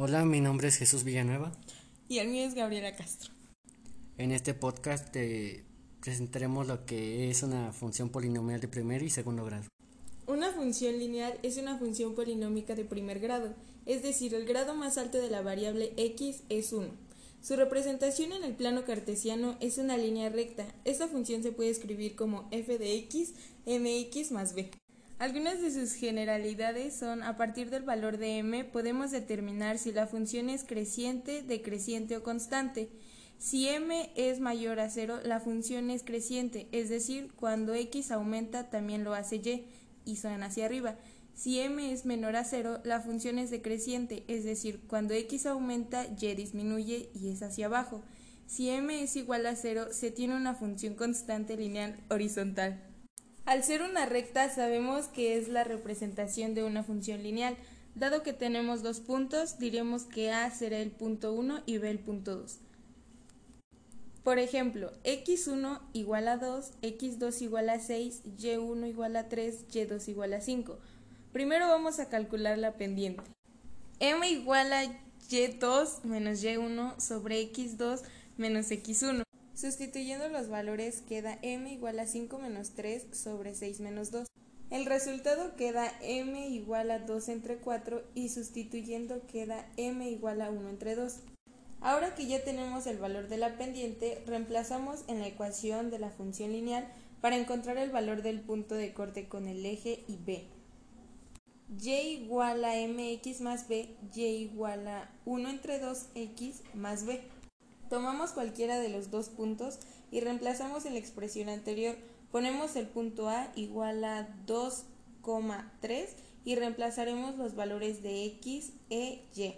Hola, mi nombre es Jesús Villanueva. Y el mío es Gabriela Castro. En este podcast te presentaremos lo que es una función polinomial de primer y segundo grado. Una función lineal es una función polinómica de primer grado, es decir, el grado más alto de la variable x es 1. Su representación en el plano cartesiano es una línea recta. Esta función se puede escribir como f de x mx más b. Algunas de sus generalidades son a partir del valor de m podemos determinar si la función es creciente, decreciente o constante. Si m es mayor a 0, la función es creciente, es decir, cuando x aumenta también lo hace y y son hacia arriba. Si m es menor a 0, la función es decreciente, es decir, cuando x aumenta, y disminuye y es hacia abajo. Si m es igual a 0, se tiene una función constante lineal horizontal. Al ser una recta sabemos que es la representación de una función lineal. Dado que tenemos dos puntos, diremos que A será el punto 1 y B el punto 2. Por ejemplo, x1 igual a 2, x2 igual a 6, y1 igual a 3, y2 igual a 5. Primero vamos a calcular la pendiente. m igual a y2 menos y1 sobre x2 menos x1. Sustituyendo los valores queda m igual a 5 menos 3 sobre 6 menos 2. El resultado queda m igual a 2 entre 4 y sustituyendo queda m igual a 1 entre 2. Ahora que ya tenemos el valor de la pendiente, reemplazamos en la ecuación de la función lineal para encontrar el valor del punto de corte con el eje y b. y igual a mx más b, y igual a 1 entre 2x más b. Tomamos cualquiera de los dos puntos y reemplazamos en la expresión anterior. Ponemos el punto A igual a 2,3 y reemplazaremos los valores de x, e, y.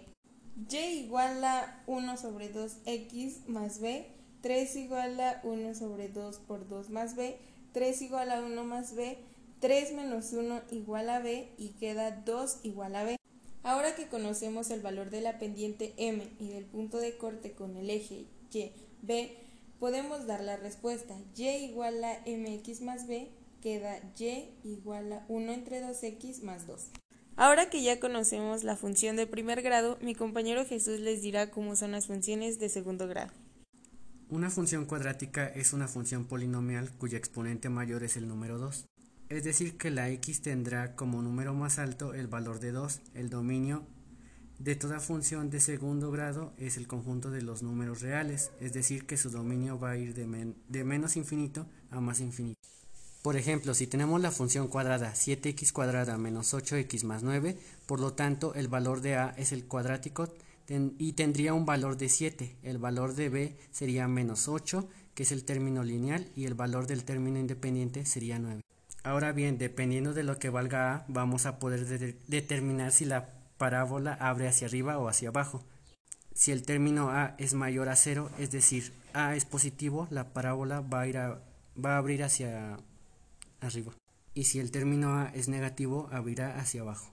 y igual a 1 sobre 2x más b, 3 igual a 1 sobre 2 por 2 más b, 3 igual a 1 más b, 3 menos 1 igual a b y queda 2 igual a b. Ahora que conocemos el valor de la pendiente m y del punto de corte con el eje y, b, podemos dar la respuesta. y igual a mx más b queda y igual a 1 entre 2x más 2. Ahora que ya conocemos la función de primer grado, mi compañero Jesús les dirá cómo son las funciones de segundo grado. Una función cuadrática es una función polinomial cuya exponente mayor es el número 2 es decir que la x tendrá como número más alto el valor de 2. El dominio de toda función de segundo grado es el conjunto de los números reales, es decir que su dominio va a ir de, menos infinito a más infinito. Por ejemplo, si tenemos la función cuadrada 7x cuadrada menos 8x más 9, por lo tanto el valor de a es el cuadrático y tendría un valor de 7. El valor de b sería menos 8, que es el término lineal, y el valor del término independiente sería 9. Ahora bien, dependiendo de lo que valga A, vamos a poder determinar si la parábola abre hacia arriba o hacia abajo. Si el término A es mayor a 0, es decir, A es positivo, la parábola va a, ir va a abrir hacia arriba. Y si el término A es negativo, abrirá hacia abajo.